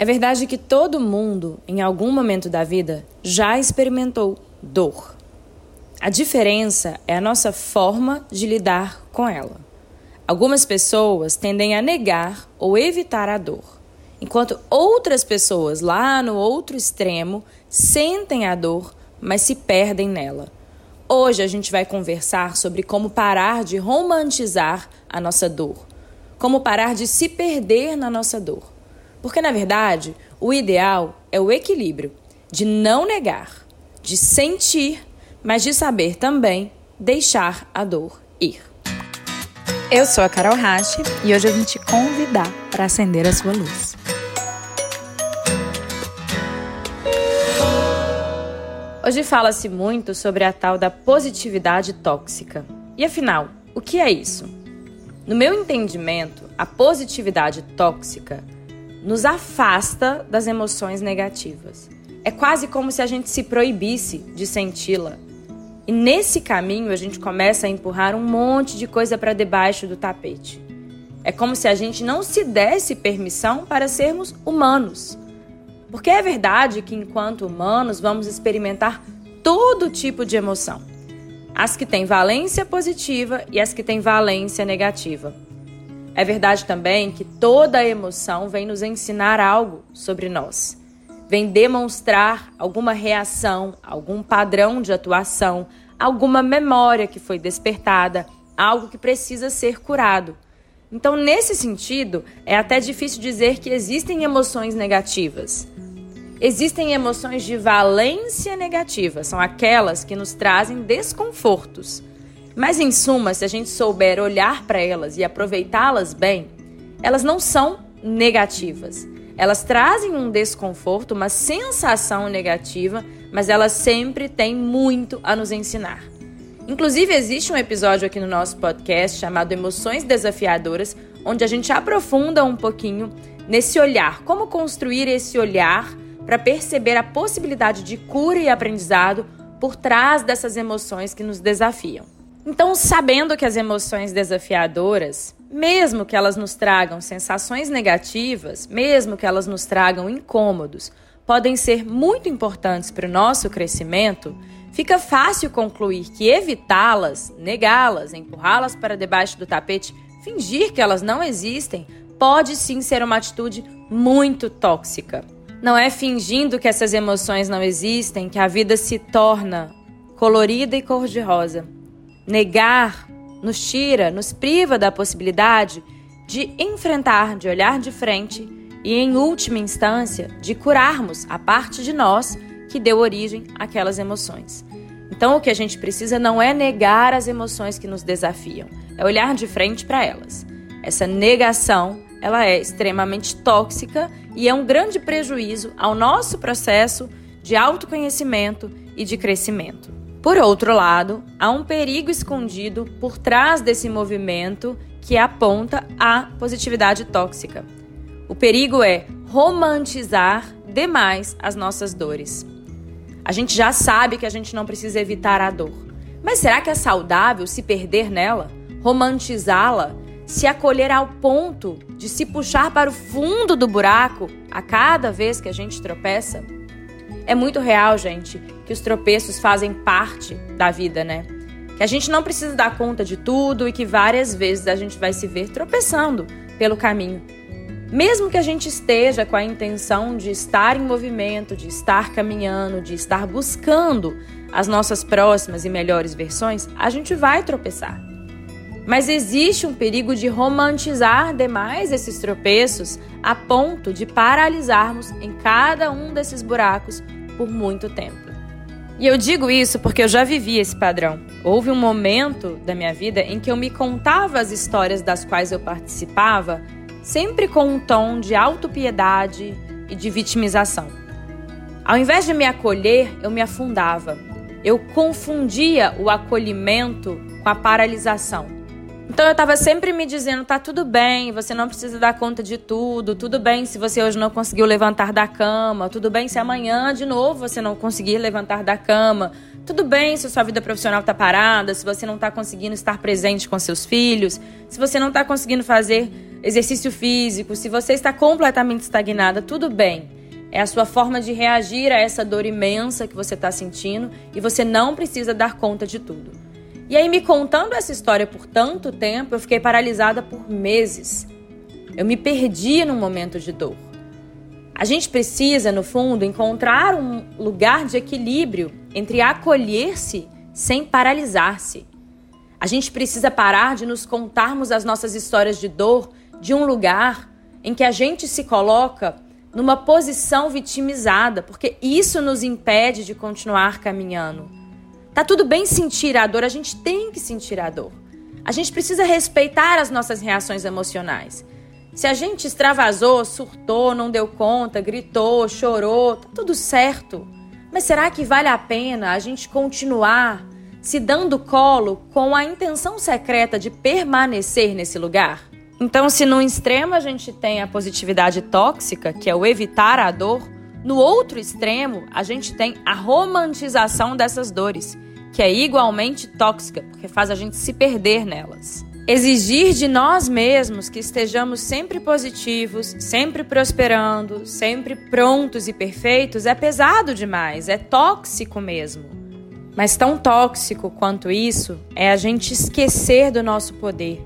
É verdade que todo mundo, em algum momento da vida, já experimentou dor. A diferença é a nossa forma de lidar com ela. Algumas pessoas tendem a negar ou evitar a dor, enquanto outras pessoas, lá no outro extremo, sentem a dor, mas se perdem nela. Hoje a gente vai conversar sobre como parar de romantizar a nossa dor, como parar de se perder na nossa dor. Porque, na verdade, o ideal é o equilíbrio de não negar, de sentir, mas de saber também deixar a dor ir. Eu sou a Carol Rache e hoje eu vim te convidar para acender a sua luz. Hoje fala-se muito sobre a tal da positividade tóxica. E afinal, o que é isso? No meu entendimento, a positividade tóxica nos afasta das emoções negativas. É quase como se a gente se proibisse de senti-la. E nesse caminho a gente começa a empurrar um monte de coisa para debaixo do tapete. É como se a gente não se desse permissão para sermos humanos. Porque é verdade que, enquanto humanos, vamos experimentar todo tipo de emoção: as que têm valência positiva e as que têm valência negativa. É verdade também que toda emoção vem nos ensinar algo sobre nós, vem demonstrar alguma reação, algum padrão de atuação, alguma memória que foi despertada, algo que precisa ser curado. Então, nesse sentido, é até difícil dizer que existem emoções negativas. Existem emoções de valência negativa, são aquelas que nos trazem desconfortos. Mas em suma, se a gente souber olhar para elas e aproveitá-las bem, elas não são negativas. Elas trazem um desconforto, uma sensação negativa, mas elas sempre têm muito a nos ensinar. Inclusive, existe um episódio aqui no nosso podcast chamado Emoções Desafiadoras, onde a gente aprofunda um pouquinho nesse olhar, como construir esse olhar para perceber a possibilidade de cura e aprendizado por trás dessas emoções que nos desafiam. Então, sabendo que as emoções desafiadoras, mesmo que elas nos tragam sensações negativas, mesmo que elas nos tragam incômodos, podem ser muito importantes para o nosso crescimento, fica fácil concluir que evitá-las, negá-las, empurrá-las para debaixo do tapete, fingir que elas não existem, pode sim ser uma atitude muito tóxica. Não é fingindo que essas emoções não existem que a vida se torna colorida e cor-de-rosa. Negar nos tira, nos priva da possibilidade de enfrentar, de olhar de frente e, em última instância, de curarmos a parte de nós que deu origem àquelas emoções. Então, o que a gente precisa não é negar as emoções que nos desafiam, é olhar de frente para elas. Essa negação, ela é extremamente tóxica e é um grande prejuízo ao nosso processo de autoconhecimento e de crescimento. Por outro lado, há um perigo escondido por trás desse movimento que aponta à positividade tóxica. O perigo é romantizar demais as nossas dores. A gente já sabe que a gente não precisa evitar a dor. Mas será que é saudável se perder nela? Romantizá-la? Se acolher ao ponto de se puxar para o fundo do buraco a cada vez que a gente tropeça? É muito real, gente, que os tropeços fazem parte da vida, né? Que a gente não precisa dar conta de tudo e que várias vezes a gente vai se ver tropeçando pelo caminho. Mesmo que a gente esteja com a intenção de estar em movimento, de estar caminhando, de estar buscando as nossas próximas e melhores versões, a gente vai tropeçar. Mas existe um perigo de romantizar demais esses tropeços a ponto de paralisarmos em cada um desses buracos por muito tempo. E eu digo isso porque eu já vivi esse padrão. Houve um momento da minha vida em que eu me contava as histórias das quais eu participava, sempre com um tom de autopiedade e de vitimização. Ao invés de me acolher, eu me afundava. Eu confundia o acolhimento com a paralisação. Então eu estava sempre me dizendo: tá tudo bem, você não precisa dar conta de tudo, tudo bem se você hoje não conseguiu levantar da cama, tudo bem se amanhã de novo você não conseguir levantar da cama, Tudo bem se a sua vida profissional está parada, se você não está conseguindo estar presente com seus filhos, se você não está conseguindo fazer exercício físico, se você está completamente estagnada, tudo bem. É a sua forma de reagir a essa dor imensa que você está sentindo e você não precisa dar conta de tudo. E aí, me contando essa história por tanto tempo, eu fiquei paralisada por meses. Eu me perdi num momento de dor. A gente precisa, no fundo, encontrar um lugar de equilíbrio entre acolher-se sem paralisar-se. A gente precisa parar de nos contarmos as nossas histórias de dor de um lugar em que a gente se coloca numa posição vitimizada, porque isso nos impede de continuar caminhando. Tá tudo bem sentir a dor, a gente tem que sentir a dor. A gente precisa respeitar as nossas reações emocionais. Se a gente extravasou, surtou, não deu conta, gritou, chorou, tá tudo certo. Mas será que vale a pena a gente continuar se dando colo com a intenção secreta de permanecer nesse lugar? Então, se no extremo a gente tem a positividade tóxica, que é o evitar a dor, no outro extremo a gente tem a romantização dessas dores, que é igualmente tóxica, porque faz a gente se perder nelas. Exigir de nós mesmos que estejamos sempre positivos, sempre prosperando, sempre prontos e perfeitos é pesado demais, é tóxico mesmo. Mas tão tóxico quanto isso é a gente esquecer do nosso poder,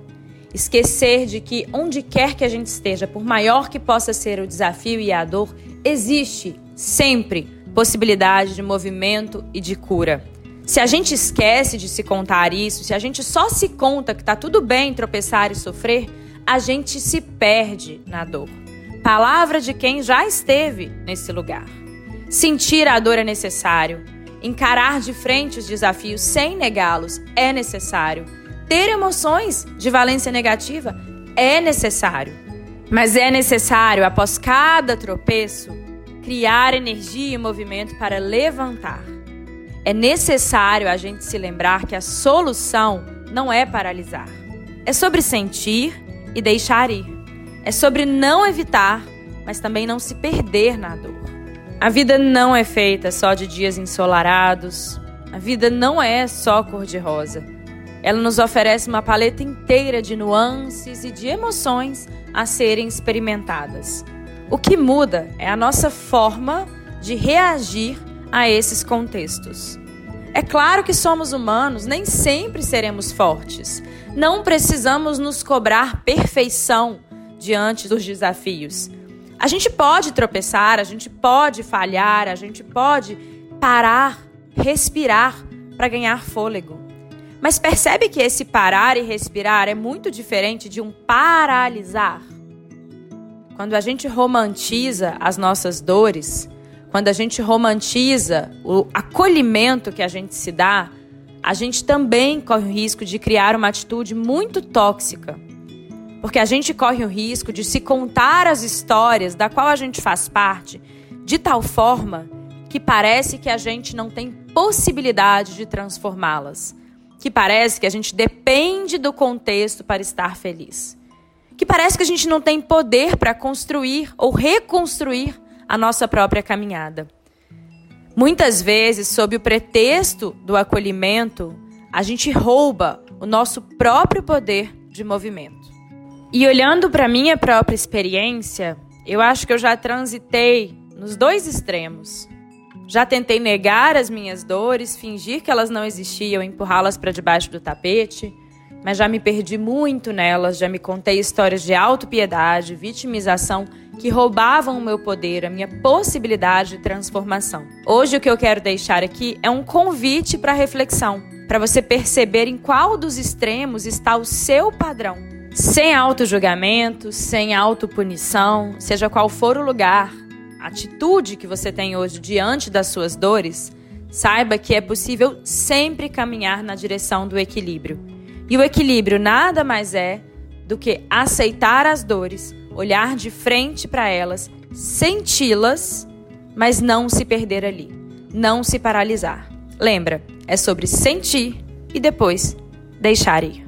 Esquecer de que onde quer que a gente esteja, por maior que possa ser o desafio e a dor, existe sempre possibilidade de movimento e de cura. Se a gente esquece de se contar isso, se a gente só se conta que está tudo bem tropeçar e sofrer, a gente se perde na dor. Palavra de quem já esteve nesse lugar. Sentir a dor é necessário. Encarar de frente os desafios sem negá-los é necessário ter emoções de valência negativa é necessário. Mas é necessário, após cada tropeço, criar energia e movimento para levantar. É necessário a gente se lembrar que a solução não é paralisar. É sobre sentir e deixar ir. É sobre não evitar, mas também não se perder na dor. A vida não é feita só de dias ensolarados. A vida não é só cor-de-rosa. Ela nos oferece uma paleta inteira de nuances e de emoções a serem experimentadas. O que muda é a nossa forma de reagir a esses contextos. É claro que somos humanos, nem sempre seremos fortes. Não precisamos nos cobrar perfeição diante dos desafios. A gente pode tropeçar, a gente pode falhar, a gente pode parar, respirar para ganhar fôlego. Mas percebe que esse parar e respirar é muito diferente de um paralisar? Quando a gente romantiza as nossas dores, quando a gente romantiza o acolhimento que a gente se dá, a gente também corre o risco de criar uma atitude muito tóxica. Porque a gente corre o risco de se contar as histórias da qual a gente faz parte de tal forma que parece que a gente não tem possibilidade de transformá-las que parece que a gente depende do contexto para estar feliz. Que parece que a gente não tem poder para construir ou reconstruir a nossa própria caminhada. Muitas vezes, sob o pretexto do acolhimento, a gente rouba o nosso próprio poder de movimento. E olhando para minha própria experiência, eu acho que eu já transitei nos dois extremos. Já tentei negar as minhas dores, fingir que elas não existiam, empurrá-las para debaixo do tapete, mas já me perdi muito nelas, já me contei histórias de autopiedade, vitimização que roubavam o meu poder, a minha possibilidade de transformação. Hoje o que eu quero deixar aqui é um convite para reflexão, para você perceber em qual dos extremos está o seu padrão. Sem auto-julgamento, sem autopunição, seja qual for o lugar, atitude que você tem hoje diante das suas dores, saiba que é possível sempre caminhar na direção do equilíbrio. E o equilíbrio nada mais é do que aceitar as dores, olhar de frente para elas, senti-las, mas não se perder ali, não se paralisar. Lembra, é sobre sentir e depois deixar ir.